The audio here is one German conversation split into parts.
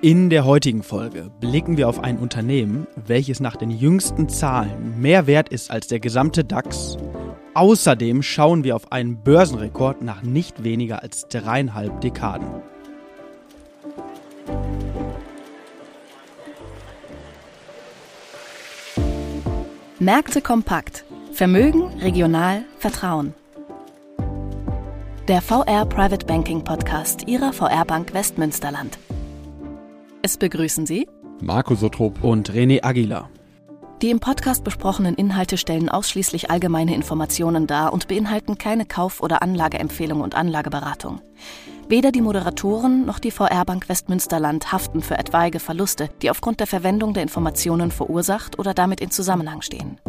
In der heutigen Folge blicken wir auf ein Unternehmen, welches nach den jüngsten Zahlen mehr wert ist als der gesamte DAX. Außerdem schauen wir auf einen Börsenrekord nach nicht weniger als dreieinhalb Dekaden. Märkte kompakt. Vermögen, regional, Vertrauen. Der VR Private Banking Podcast Ihrer VR Bank Westmünsterland. Es begrüßen Sie Marco Sotrop und René Aguilar. Die im Podcast besprochenen Inhalte stellen ausschließlich allgemeine Informationen dar und beinhalten keine Kauf- oder Anlageempfehlung und Anlageberatung. Weder die Moderatoren noch die VR Bank Westmünsterland haften für etwaige Verluste, die aufgrund der Verwendung der Informationen verursacht oder damit in Zusammenhang stehen.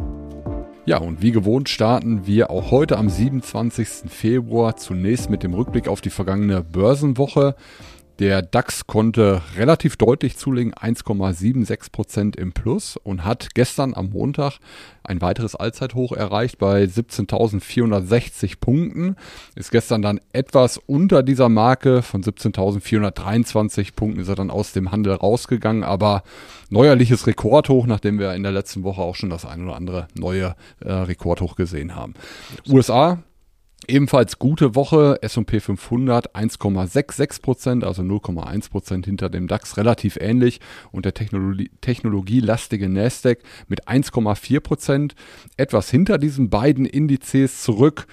Ja, und wie gewohnt starten wir auch heute am 27. Februar zunächst mit dem Rückblick auf die vergangene Börsenwoche. Der DAX konnte relativ deutlich zulegen, 1,76 Prozent im Plus und hat gestern am Montag ein weiteres Allzeithoch erreicht bei 17.460 Punkten. Ist gestern dann etwas unter dieser Marke von 17.423 Punkten ist er dann aus dem Handel rausgegangen, aber neuerliches Rekordhoch, nachdem wir in der letzten Woche auch schon das ein oder andere neue äh, Rekordhoch gesehen haben. USA Ebenfalls gute Woche, S&P 500 1,66 Prozent, also 0,1 Prozent hinter dem DAX, relativ ähnlich. Und der Technologie, technologielastige Nasdaq mit 1,4 Prozent, etwas hinter diesen beiden Indizes zurück.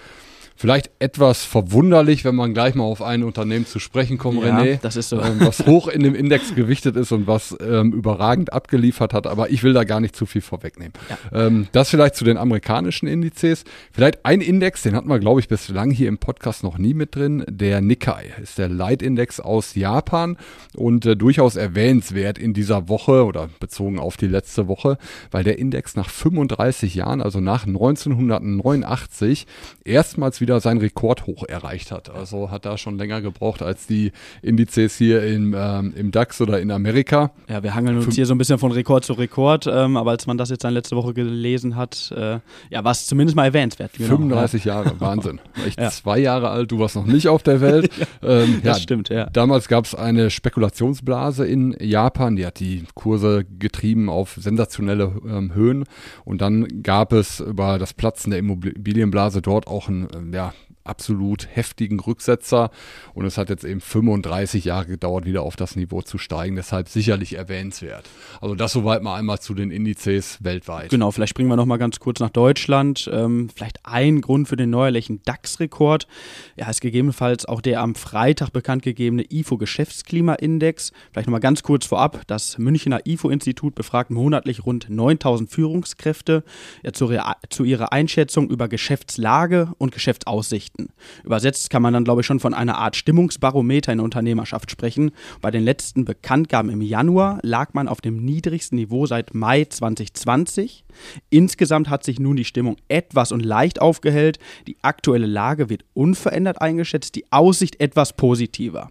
Vielleicht etwas verwunderlich, wenn man gleich mal auf ein Unternehmen zu sprechen kommt, ja, René. Das ist so. Ähm, was hoch in dem Index gewichtet ist und was ähm, überragend abgeliefert hat. Aber ich will da gar nicht zu viel vorwegnehmen. Ja. Ähm, das vielleicht zu den amerikanischen Indizes. Vielleicht ein Index, den hatten wir, glaube ich, bislang hier im Podcast noch nie mit drin. Der Nikkei ist der Leitindex aus Japan und äh, durchaus erwähnenswert in dieser Woche oder bezogen auf die letzte Woche, weil der Index nach 35 Jahren, also nach 1989, erstmals wieder wieder sein Rekordhoch erreicht hat. Also hat da schon länger gebraucht als die Indizes hier im, ähm, im DAX oder in Amerika. Ja, wir hangeln uns hier so ein bisschen von Rekord zu Rekord, ähm, aber als man das jetzt dann letzte Woche gelesen hat, äh, ja, war es zumindest mal erwähnenswert. Genau. 35 ja. Jahre, Wahnsinn. Ich ja. zwei Jahre alt, du warst noch nicht auf der Welt. ähm, das stimmt, ja. Damals gab es eine Spekulationsblase in Japan, die hat die Kurse getrieben auf sensationelle ähm, Höhen und dann gab es über das Platzen der Immobilienblase dort auch ein ähm, ja, absolut heftigen Rücksetzer und es hat jetzt eben 35 Jahre gedauert, wieder auf das Niveau zu steigen. Deshalb sicherlich erwähnenswert. Also das soweit mal einmal zu den Indizes weltweit. Genau, vielleicht springen wir noch mal ganz kurz nach Deutschland. Ähm, vielleicht ein Grund für den neuerlichen DAX-Rekord. Ja, ist gegebenenfalls auch der am Freitag bekannt gegebene IFO-Geschäftsklimaindex. Vielleicht noch mal ganz kurz vorab. Das Münchner IFO-Institut befragt monatlich rund 9000 Führungskräfte ja, zu, zu ihrer Einschätzung über Geschäftslage und Geschäftsaussichten. Nachrichten. Übersetzt kann man dann, glaube ich, schon von einer Art Stimmungsbarometer in Unternehmerschaft sprechen. Bei den letzten Bekanntgaben im Januar lag man auf dem niedrigsten Niveau seit Mai 2020. Insgesamt hat sich nun die Stimmung etwas und leicht aufgehellt. Die aktuelle Lage wird unverändert eingeschätzt, die Aussicht etwas positiver.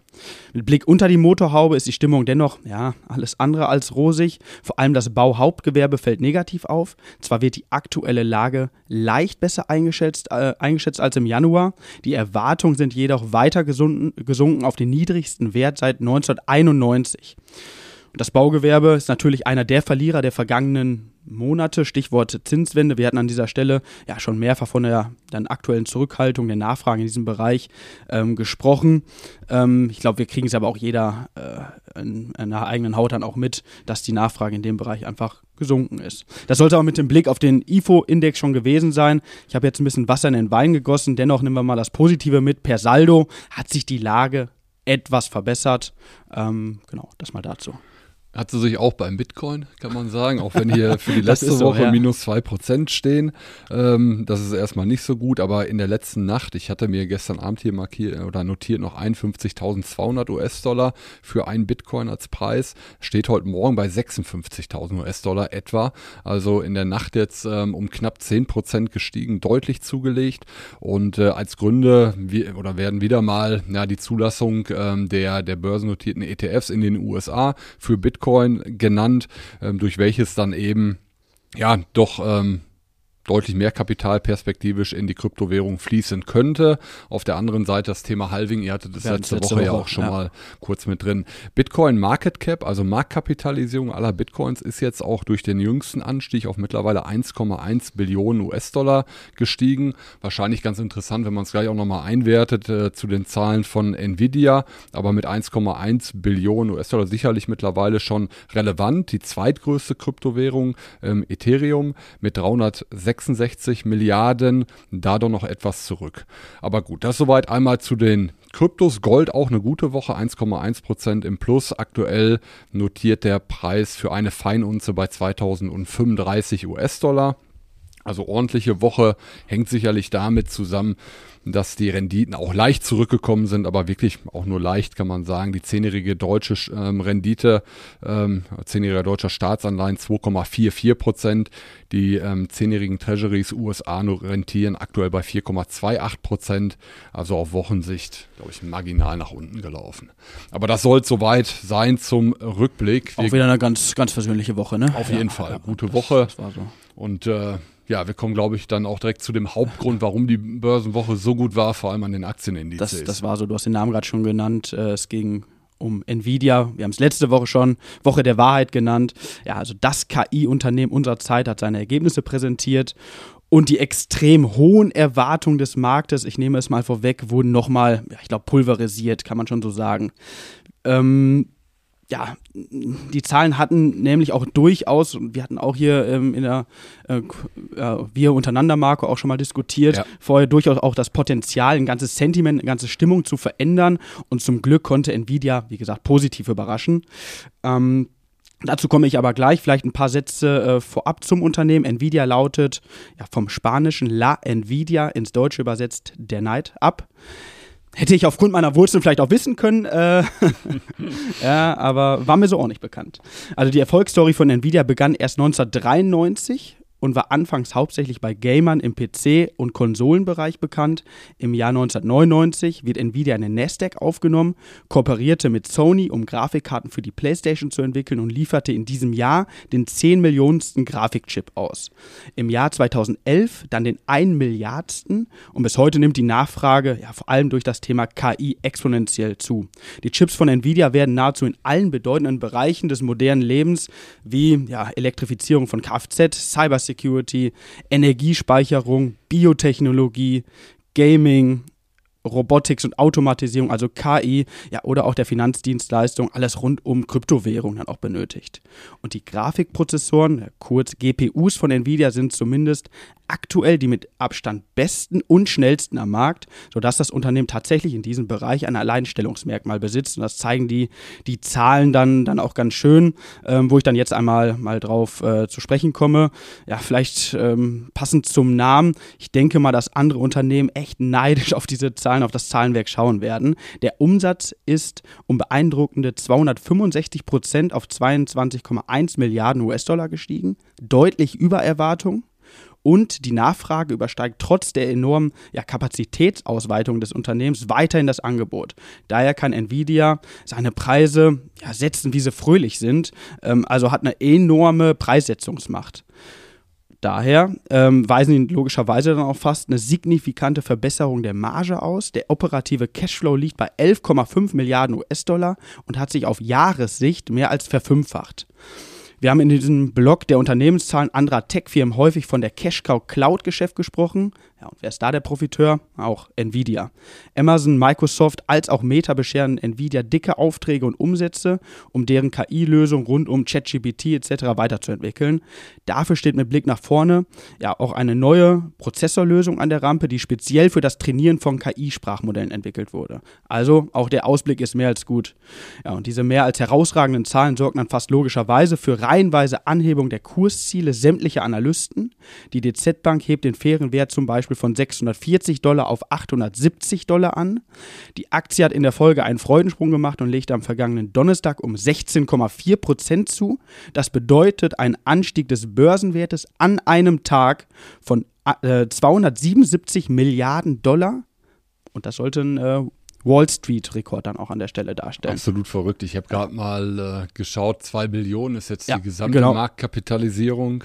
Mit Blick unter die Motorhaube ist die Stimmung dennoch, ja, alles andere als rosig. Vor allem das Bauhauptgewerbe fällt negativ auf. Zwar wird die aktuelle Lage leicht besser eingeschätzt, äh, eingeschätzt als im Januar. Die Erwartungen sind jedoch weiter gesunken, gesunken auf den niedrigsten Wert seit 1991. Das Baugewerbe ist natürlich einer der Verlierer der vergangenen Monate, Stichwort Zinswende. Wir hatten an dieser Stelle ja schon mehrfach von der dann aktuellen Zurückhaltung der Nachfrage in diesem Bereich ähm, gesprochen. Ähm, ich glaube, wir kriegen es aber auch jeder äh, in, in der eigenen Haut dann auch mit, dass die Nachfrage in dem Bereich einfach gesunken ist. Das sollte auch mit dem Blick auf den IFO-Index schon gewesen sein. Ich habe jetzt ein bisschen Wasser in den Wein gegossen. Dennoch nehmen wir mal das Positive mit. Per Saldo hat sich die Lage etwas verbessert. Ähm, genau, das mal dazu. Hat sie sich auch beim Bitcoin, kann man sagen, auch wenn hier für die letzte so, Woche ja. minus 2% stehen. Ähm, das ist erstmal nicht so gut, aber in der letzten Nacht, ich hatte mir gestern Abend hier markiert oder notiert noch 51.200 US-Dollar für einen Bitcoin als Preis, steht heute Morgen bei 56.000 US-Dollar etwa. Also in der Nacht jetzt ähm, um knapp 10% gestiegen, deutlich zugelegt. Und äh, als Gründe wie, oder werden wieder mal ja, die Zulassung ähm, der, der börsennotierten ETFs in den USA für Bitcoin Bitcoin genannt, ähm, durch welches dann eben ja doch ähm, deutlich mehr Kapital perspektivisch in die Kryptowährung fließen könnte. Auf der anderen Seite das Thema Halving, ihr hattet das letzte, letzte, Woche, ja auch schon ja. mal kurz mit drin. Bitcoin Market Cap, also Marktkapitalisierung aller Bitcoins, ist jetzt auch durch den jüngsten Anstieg auf mittlerweile 1,1 Billionen US-Dollar gestiegen. Wahrscheinlich ganz interessant, wenn man es gleich auch nochmal einwertet äh, zu den Zahlen von Nvidia, aber mit 1,1 Billionen US-Dollar sicherlich mittlerweile schon relevant. Die zweitgrößte Kryptowährung, ähm, Ethereum, mit 366 Milliarden, da doch noch etwas zurück. Aber gut, das soweit einmal zu den Kryptos. Gold auch eine gute Woche, 1,1% im Plus. Aktuell notiert der Preis für eine Feinunze bei 2035 US-Dollar. Also ordentliche Woche hängt sicherlich damit zusammen, dass die Renditen auch leicht zurückgekommen sind, aber wirklich auch nur leicht kann man sagen. Die zehnjährige deutsche ähm, Rendite, ähm, zehnjähriger deutscher Staatsanleihen 2,44 Prozent. Die ähm, zehnjährigen Treasuries USA nur rentieren aktuell bei 4,28 Prozent. Also auf Wochensicht, glaube ich, marginal nach unten gelaufen. Aber das soll soweit sein zum Rückblick. Wir auch wieder eine ganz, ganz versöhnliche Woche, ne? Auf jeden Fall. Ja, Gute Woche. Das, das war so. Und äh, ja, wir kommen, glaube ich, dann auch direkt zu dem Hauptgrund, warum die Börsenwoche so gut war, vor allem an den Aktienindizes. Das, das war so, du hast den Namen gerade schon genannt. Äh, es ging um Nvidia. Wir haben es letzte Woche schon Woche der Wahrheit genannt. Ja, also das KI-Unternehmen unserer Zeit hat seine Ergebnisse präsentiert und die extrem hohen Erwartungen des Marktes, ich nehme es mal vorweg, wurden nochmal, ja, ich glaube, pulverisiert, kann man schon so sagen. Ähm, ja, die Zahlen hatten nämlich auch durchaus, und wir hatten auch hier ähm, in der äh, Wir untereinander, Marco, auch schon mal diskutiert, ja. vorher durchaus auch das Potenzial, ein ganzes Sentiment, eine ganze Stimmung zu verändern. Und zum Glück konnte Nvidia, wie gesagt, positiv überraschen. Ähm, Dazu komme ich aber gleich. Vielleicht ein paar Sätze äh, vorab zum Unternehmen. Nvidia lautet ja, vom spanischen La Nvidia ins Deutsche übersetzt der Neid ab. Hätte ich aufgrund meiner Wurzeln vielleicht auch wissen können. Äh, ja, aber war mir so auch nicht bekannt. Also die Erfolgsstory von Nvidia begann erst 1993 und war anfangs hauptsächlich bei Gamern im PC- und Konsolenbereich bekannt. Im Jahr 1999 wird Nvidia in den Nasdaq aufgenommen, kooperierte mit Sony, um Grafikkarten für die PlayStation zu entwickeln und lieferte in diesem Jahr den 10 Millionensten Grafikchip aus. Im Jahr 2011 dann den 1 Milliardsten und bis heute nimmt die Nachfrage ja vor allem durch das Thema KI exponentiell zu. Die Chips von Nvidia werden nahezu in allen bedeutenden Bereichen des modernen Lebens wie ja, Elektrifizierung von Kfz, Cyber Security, Energiespeicherung, Biotechnologie, Gaming, Robotics und Automatisierung, also KI, ja, oder auch der Finanzdienstleistung, alles rund um Kryptowährungen dann auch benötigt. Und die Grafikprozessoren, kurz GPUs von Nvidia, sind zumindest aktuell die mit Abstand besten und schnellsten am Markt, sodass das Unternehmen tatsächlich in diesem Bereich ein Alleinstellungsmerkmal besitzt. Und das zeigen die, die Zahlen dann, dann auch ganz schön, ähm, wo ich dann jetzt einmal mal drauf äh, zu sprechen komme. Ja, vielleicht ähm, passend zum Namen. Ich denke mal, dass andere Unternehmen echt neidisch auf diese Zahlen, auf das Zahlenwerk schauen werden. Der Umsatz ist um beeindruckende 265 Prozent auf 22,1 Milliarden US-Dollar gestiegen, deutlich über Erwartung und die Nachfrage übersteigt trotz der enormen ja, Kapazitätsausweitung des Unternehmens weiterhin das Angebot. Daher kann Nvidia seine Preise ja, setzen, wie sie fröhlich sind, ähm, also hat eine enorme Preissetzungsmacht. Daher ähm, weisen die logischerweise dann auch fast eine signifikante Verbesserung der Marge aus. Der operative Cashflow liegt bei 11,5 Milliarden US-Dollar und hat sich auf Jahressicht mehr als verfünffacht. Wir haben in diesem Blog der Unternehmenszahlen anderer Tech-Firmen häufig von der Cash-Cow Cloud-Geschäft gesprochen. Ja, und wer ist da der Profiteur? Auch Nvidia. Amazon, Microsoft als auch Meta bescheren Nvidia dicke Aufträge und Umsätze, um deren KI-Lösung rund um ChatGPT etc. weiterzuentwickeln. Dafür steht mit Blick nach vorne ja auch eine neue Prozessorlösung an der Rampe, die speziell für das Trainieren von KI-Sprachmodellen entwickelt wurde. Also auch der Ausblick ist mehr als gut. Ja, und diese mehr als herausragenden Zahlen sorgen dann fast logischerweise für reihenweise Anhebung der Kursziele sämtlicher Analysten. Die DZ Bank hebt den fairen Wert zum Beispiel Beispiel von 640 Dollar auf 870 Dollar an. Die Aktie hat in der Folge einen Freudensprung gemacht und legte am vergangenen Donnerstag um 16,4 Prozent zu. Das bedeutet einen Anstieg des Börsenwertes an einem Tag von äh, 277 Milliarden Dollar. Und das sollte ein äh, Wall Street-Rekord dann auch an der Stelle darstellen. Absolut verrückt. Ich habe gerade mal äh, geschaut, 2 Billionen ist jetzt ja, die gesamte genau. Marktkapitalisierung.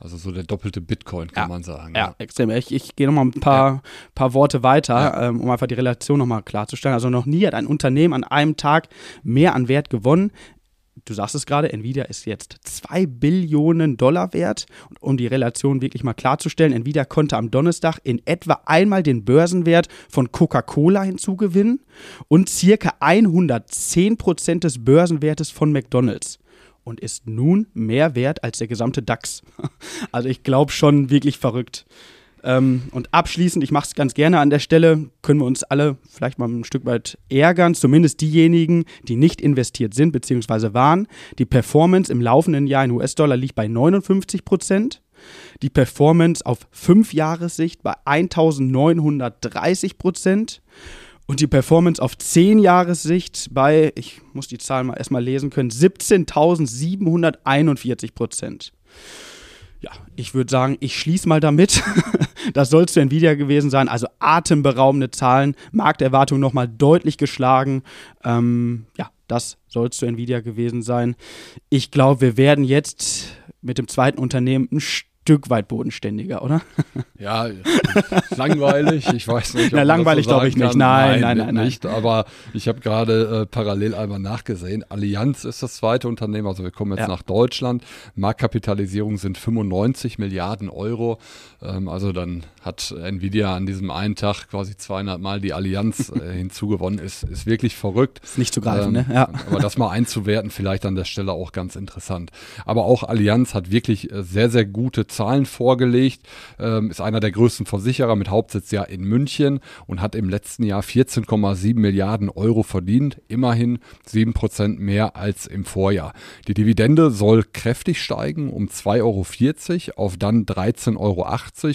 Also so der doppelte Bitcoin, kann ja. man sagen. Ja, ja. extrem. Ich, ich gehe nochmal ein paar, ja. paar Worte weiter, Ja. ähm, um einfach die Relation nochmal klarzustellen. Also noch nie hat ein Unternehmen an einem Tag mehr an Wert gewonnen. Du sagst es gerade, Nvidia ist jetzt 2 Billionen Dollar wert. Und um die Relation wirklich mal klarzustellen, Nvidia konnte am Donnerstag in etwa einmal den Börsenwert von Coca-Cola hinzugewinnen und circa 110 Prozent des Börsenwertes von McDonald's und ist nun mehr wert als der gesamte DAX. Also ich glaube schon wirklich verrückt. Ähm, und abschließend, ich mache es ganz gerne an der Stelle, können wir uns alle vielleicht mal ein Stück weit ärgern, zumindest diejenigen, die nicht investiert sind bzw. waren. Die Performance im laufenden Jahr in US-Dollar liegt bei 59 Prozent. Die Performance auf 5 Jahressicht bei 1930 Prozent. Und die Performance auf 10 Jahressicht bei, ich muss die Zahl mal erstmal lesen können, 17.741 Prozent. Ja, ich würde sagen, ich schließe mal damit. das soll zu Nvidia gewesen sein. Also atemberaubende Zahlen, Markterwartung nochmal deutlich geschlagen. Ähm, ja, das soll zu Nvidia gewesen sein. Ich glaube, wir werden jetzt mit dem zweiten Unternehmen ein Stück weit bodenständiger, oder? Ja, langweilig. Ich weiß nicht. Na, langweilig so glaube ich nicht. Nein, nein, nein, nein. Nicht, aber ich habe gerade äh, parallel einmal nachgesehen. Allianz ist das zweite Unternehmen. Also wir kommen jetzt ja. nach Deutschland. Marktkapitalisierung sind 95 Milliarden Euro. Ähm, also dann hat Nvidia an diesem einen Tag quasi 200 Mal die Allianz äh, hinzugewonnen. Ist, ist wirklich verrückt. Ist nicht zu greifen, ähm, ne? Ja. Aber das mal einzuwerten, vielleicht an der Stelle auch ganz interessant. Aber auch Allianz hat wirklich äh, sehr, sehr gute Zahlen vorgelegt, ähm, ist einer der größten Versicherer mit Hauptsitz ja in München und hat im letzten Jahr 14,7 Milliarden Euro verdient, immerhin 7 Prozent mehr als im Vorjahr. Die Dividende soll kräftig steigen um 2,40 Euro auf dann 13,80 Euro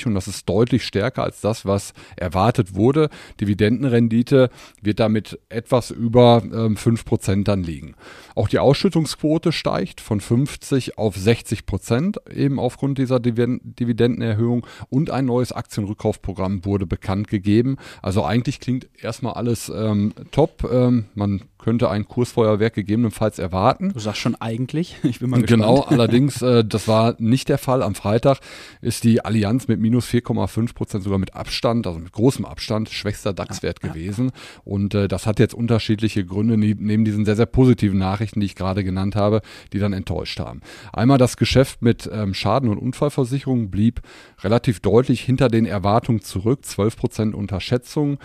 und das ist deutlich stärker als das, was erwartet wurde. Dividendenrendite wird damit etwas über ähm, 5 Prozent dann liegen. Auch die Ausschüttungsquote steigt von 50 auf 60 Prozent eben aufgrund dieser Dividendenerhöhung und ein neues Aktienrückkaufprogramm wurde bekannt gegeben. Also eigentlich klingt erstmal alles ähm, top. Ähm, man könnte ein Kursfeuerwerk gegebenenfalls erwarten. Du sagst schon eigentlich. Ich bin mal gespannt. Genau, allerdings, äh, das war nicht der Fall. Am Freitag ist die Allianz mit minus 4,5 Prozent sogar mit Abstand, also mit großem Abstand, schwächster DAX-Wert ja, gewesen. Ja. Und äh, das hat jetzt unterschiedliche Gründe neben diesen sehr, sehr positiven Nachrichten, die ich gerade genannt habe, die dann enttäuscht haben. Einmal das Geschäft mit ähm, Schaden- und Unfallversicherung blieb relativ deutlich hinter den Erwartungen zurück, 12 Prozent Unterschätzung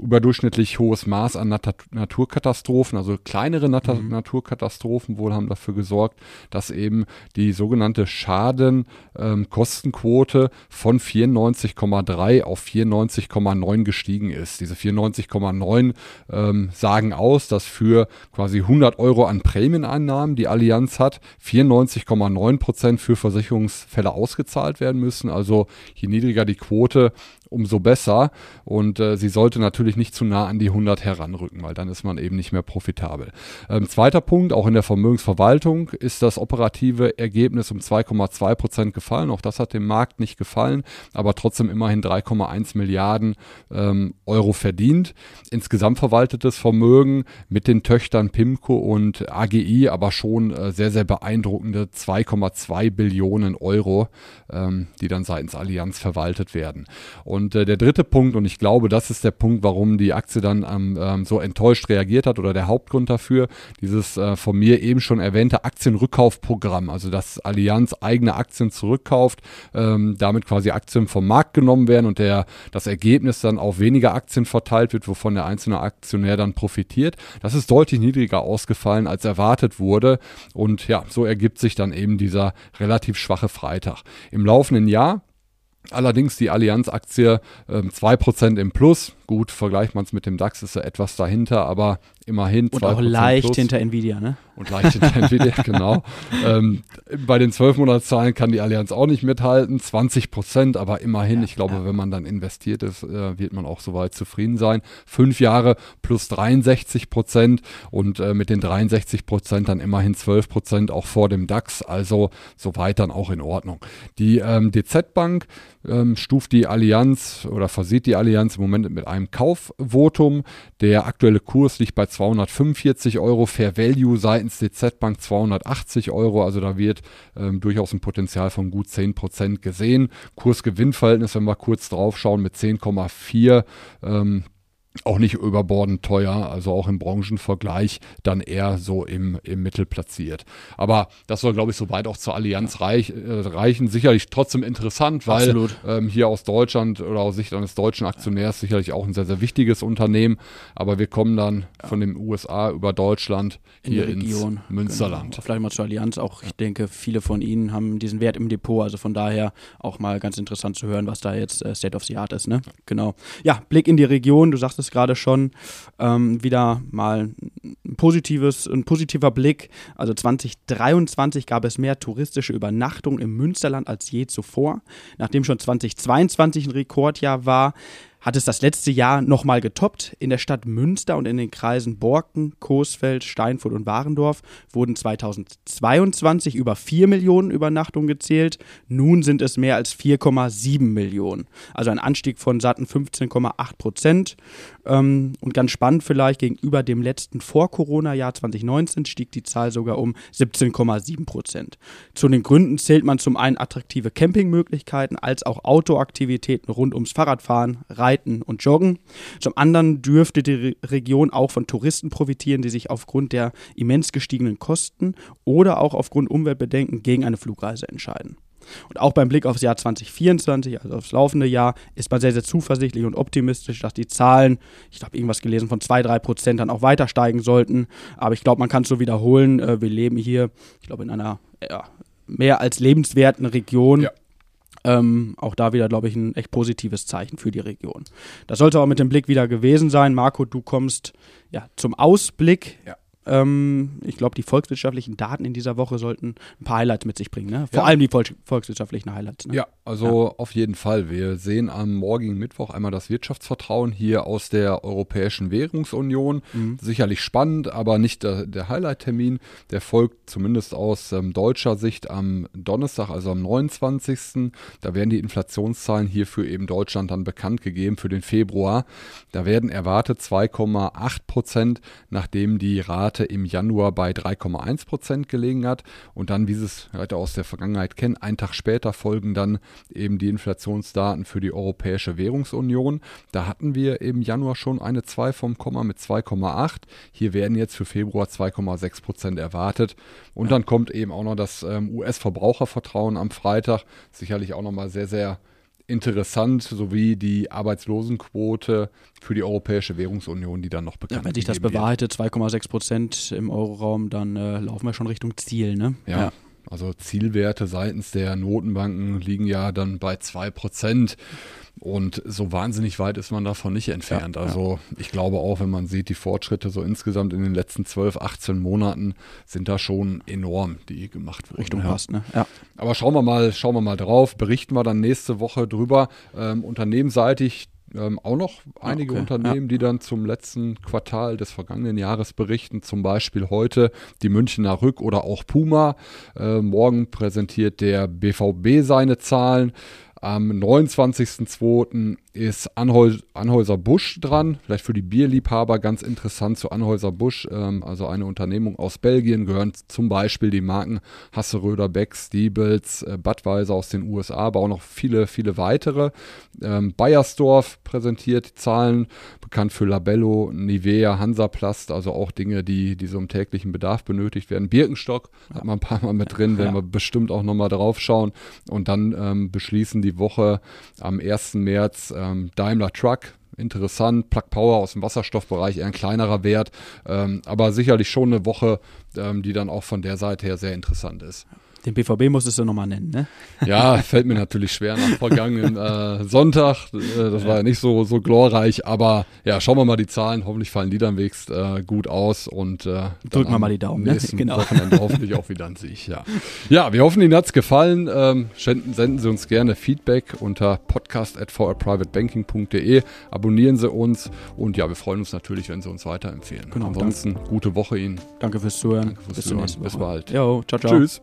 überdurchschnittlich hohes Maß an Nat Naturkatastrophen, also kleinere Nat mhm. Naturkatastrophen wohl haben dafür gesorgt, dass eben die sogenannte Schadenkostenquote ähm, von 94,3 auf 94,9 gestiegen ist. Diese 94,9 ähm, sagen aus, dass für quasi 100 Euro an Prämieneinnahmen, die Allianz hat, 94,9 Prozent für Versicherungsfälle ausgezahlt werden müssen. Also je niedriger die Quote, umso besser. Und äh, sie sollte natürlich nicht zu nah an die 100 heranrücken, weil dann ist man eben nicht mehr profitabel. Ähm, zweiter Punkt, auch in der Vermögensverwaltung ist das operative Ergebnis um 2,2 Prozent gefallen. Auch das hat dem Markt nicht gefallen, aber trotzdem immerhin 3,1 Milliarden ähm, Euro verdient. Insgesamt verwaltetes Vermögen mit den Töchtern Pimco und AGI aber schon äh, sehr, sehr beeindruckende 2,2 Billionen Euro, ähm, die dann seitens Allianz verwaltet werden. Und und äh, der dritte Punkt, und ich glaube, das ist der Punkt, warum die Aktie dann ähm, so enttäuscht reagiert hat oder der Hauptgrund dafür, dieses äh, von mir eben schon erwähnte Aktienrückkaufprogramm, also dass Allianz eigene Aktien zurückkauft, ähm, damit quasi Aktien vom Markt genommen werden und der, das Ergebnis dann auf weniger Aktien verteilt wird, wovon der einzelne Aktionär dann profitiert. Das ist deutlich niedriger ausgefallen, als erwartet wurde. Und ja, so ergibt sich dann eben dieser relativ schwache Freitag. Im laufenden Jahr Allerdings die Allianz-Aktie äh, 2% im Plus. Gut, vergleicht man es mit dem DAX, ist er etwas dahinter, aber immerhin 2% Und auch leicht plus. hinter Nvidia, ne? Und leicht hinter Nvidia, genau. Ähm, bei den 12-Monats-Zahlen kann die Allianz auch nicht mithalten, 20 Prozent, aber immerhin, ja, ich glaube, ja. wenn man dann investiert ist, äh, wird man auch soweit zufrieden sein. Fünf Jahre plus 63 Prozent und äh, mit den 63 Prozent dann immerhin 12 Prozent auch vor dem DAX, also soweit dann auch in Ordnung. Die ähm, DZ Bank ähm, stuft die Allianz oder versieht die Allianz im Moment mit einem Kaufvotum. Der aktuelle Kurs liegt bei 245 Euro, Fair Value seitens DZ Bank 280 Euro, also da wird ähm, durchaus ein Potenzial von gut 10% gesehen. Kurs-Gewinn-Verhältnis, wenn wir kurz drauf schauen, mit 10,4 ähm, auch nicht überbordend teuer, also auch im Branchenvergleich dann eher so im, im Mittel platziert. Aber das soll, glaube ich, soweit auch zur Allianz reich, äh, reichen. Sicherlich trotzdem interessant, weil ähm, hier aus Deutschland oder aus Sicht eines deutschen Aktionärs sicherlich auch ein sehr, sehr wichtiges Unternehmen. Aber wir kommen dann ja. von den USA über Deutschland In hier ins genau. Münsterland. Genau. Vielleicht mal zur Allianz auch. Ich denke, viele von Ihnen haben diesen Wert im Depot. Also von daher auch mal ganz interessant zu hören, was da jetzt äh, State of the Art ist. Ne? Genau. Ja, Blick in die Region. Du sagst es gerade schon, ähm, wieder mal ein positives, ein positiver Blick. Also 2023 gab es mehr touristische Übernachtungen im Münsterland als je zuvor. Nachdem schon 2022 ein Rekordjahr war, hat es das letzte Jahr nochmal getoppt. In der Stadt Münster und in den Kreisen Borken, Coesfeld, Steinfurt und Warendorf wurden 2022 über 4 Millionen Übernachtungen gezählt. Nun sind es mehr als 4,7 Millionen. Also ein Anstieg von satten 15,8 Prozent. Ähm, und ganz spannend vielleicht, gegenüber dem letzten Vor-Corona-Jahr 2019 stieg die Zahl sogar um 17,7 Prozent. Zu den Gründen zählt man zum einen attraktive Campingmöglichkeiten als auch Outdoor-Aktivitäten rund ums Fahrradfahren, Reiten und Joggen. Zum anderen dürfte die Region auch von Touristen profitieren, die sich aufgrund der immens gestiegenen Kosten oder auch aufgrund Umweltbedenken gegen eine Flugreise entscheiden. Und auch beim Blick aufs Jahr 2024, also aufs laufende Jahr, ist man sehr, sehr zuversichtlich und optimistisch, dass die Zahlen, ich habe irgendwas gelesen, von 2-3 Prozent dann auch weiter steigen sollten. Aber ich glaube, man kann es so wiederholen. Äh, wir leben hier, ich glaube, in einer ja, mehr als lebenswerten Region. Ja. Ähm, auch da wieder, glaube ich, ein echt positives Zeichen für die Region. Das sollte aber mit dem Blick wieder gewesen sein. Marco, du kommst ja zum Ausblick. Ja. Ähm, ich glaube, die volkswirtschaftlichen Daten in dieser Woche sollten ein paar Highlights mit sich bringen. Ne? Vor ja. allem die Volks volkswirtschaftlichen Highlights. Ne? Ja, also ja. auf jeden Fall. Wir sehen am morgigen Mittwoch einmal das Wirtschaftsvertrauen hier aus der Europäischen Währungsunion. Mhm. Sicherlich spannend, aber nicht der, der Highlight-Termin. Der folgt zumindest aus ähm, deutscher Sicht am Donnerstag, also am 29. Da werden die Inflationszahlen hier für eben Deutschland dann bekannt gegeben für den Februar. Da werden erwartet 2,8 Prozent, nachdem die Rate Rate im Januar bei 3,1 Prozent gelegen hat. Und dann, wie Sie es heute aus der Vergangenheit kennen, einen Tag später folgen dann eben die Inflationsdaten für die Europäische Währungsunion. Da hatten wir im Januar schon eine 2 vom Komma mit 2,8. Hier werden jetzt für Februar 2,6 Prozent erwartet. Und dann kommt eben auch noch das ähm, US-Verbrauchervertrauen am Freitag. Sicherlich auch nochmal sehr, sehr interessant, sowie die Arbeitslosenquote für die Europäische Währungsunion, die dann noch bekannt ja, Wenn sich das bewahrheitet, 2,6 Prozent im Euroraum, dann äh, laufen wir schon Richtung Ziel, ne? ja. ja. Also Zielwerte seitens der Notenbanken liegen ja dann bei 2 Prozent. Und so wahnsinnig weit ist man davon nicht entfernt. Ja, also ja. ich glaube auch, wenn man sieht, die Fortschritte so insgesamt in den letzten 12, 18 Monaten sind da schon enorm, die gemacht wurden. Richtung ja. passt, ne? Ja. Aber schauen wir mal, schauen wir mal drauf, berichten wir dann nächste Woche drüber. Ähm, unternehmensseitig ähm, auch noch einige okay, Unternehmen, ja. die dann zum letzten Quartal des vergangenen Jahres berichten. Zum Beispiel heute die Münchner Rück oder auch Puma. Äh, morgen präsentiert der BVB seine Zahlen. Am 29.02 ist Anhäus Anhäuser Busch dran. Vielleicht für die Bierliebhaber ganz interessant zu Anhäuser Busch, ähm, also eine Unternehmung aus Belgien, gehören zum Beispiel die Marken Hasseröder, Beck, Stiebels, äh, Budweiser aus den USA, aber auch noch viele, viele weitere. Ähm, Bayersdorf präsentiert die Zahlen, bekannt für Labello, Nivea, Hansaplast, also auch Dinge, die, die so im täglichen Bedarf benötigt werden. Birkenstock hat man ein paar Mal mit drin, werden wir bestimmt auch nochmal drauf schauen. Und dann ähm, beschließen die Woche am 1. März ähm, Daimler Truck, interessant. Plug Power aus dem Wasserstoffbereich, eher ein kleinerer Wert, ähm, aber sicherlich schon eine Woche, ähm, die dann auch von der Seite her sehr interessant ist. Den BVB musstest du nochmal nennen, ne? Ja, fällt mir natürlich schwer nach vergangenen äh, Sonntag. Äh, das war ja nicht so, so glorreich, aber ja, schauen wir mal die Zahlen. Hoffentlich fallen die dann wenigstens äh, gut aus und äh, drücken wir mal die Daumen. Ne? Genau. Wochenende hoffentlich auch wieder an sich, ja. Ja, wir hoffen, Ihnen hat es gefallen. Ähm, senden, senden Sie uns gerne Feedback unter podcast.vrprivatebanking.de. Abonnieren Sie uns und ja, wir freuen uns natürlich, wenn Sie uns weiterempfehlen. Genau, Ansonsten danke. gute Woche Ihnen. Danke fürs Zuhören. Danke fürs Bis Zuhören. Bis bald. Jo, ciao, ciao. Tschüss.